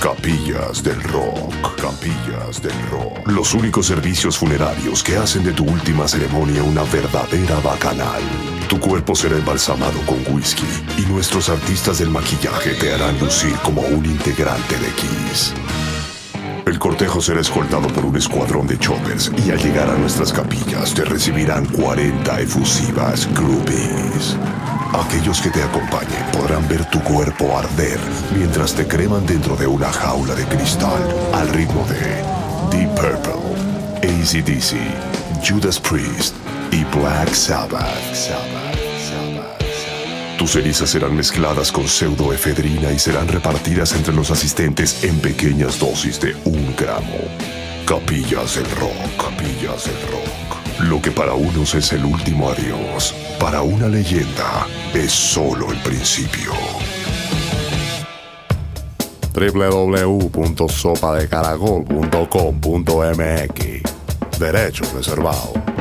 Capillas del Rock. Capillas del Rock. Los únicos servicios funerarios que hacen de tu última ceremonia una verdadera bacanal. Tu cuerpo será embalsamado con whisky y nuestros artistas del maquillaje te harán lucir como un integrante de Kiss. El cortejo será escoltado por un escuadrón de choppers y al llegar a nuestras capillas te recibirán 40 efusivas groupies. Aquellos que te acompañen podrán ver tu cuerpo arder mientras te creman dentro de una jaula de cristal al ritmo de Deep Purple, ACDC, Judas Priest y Black Sabbath. Tus cenizas serán mezcladas con pseudoefedrina y serán repartidas entre los asistentes en pequeñas dosis de un gramo. Capillas del rock, capillas del rock. Lo que para unos es el último adiós, para una leyenda es solo el principio. www.sopadecaracol.com.mx Derechos reservados.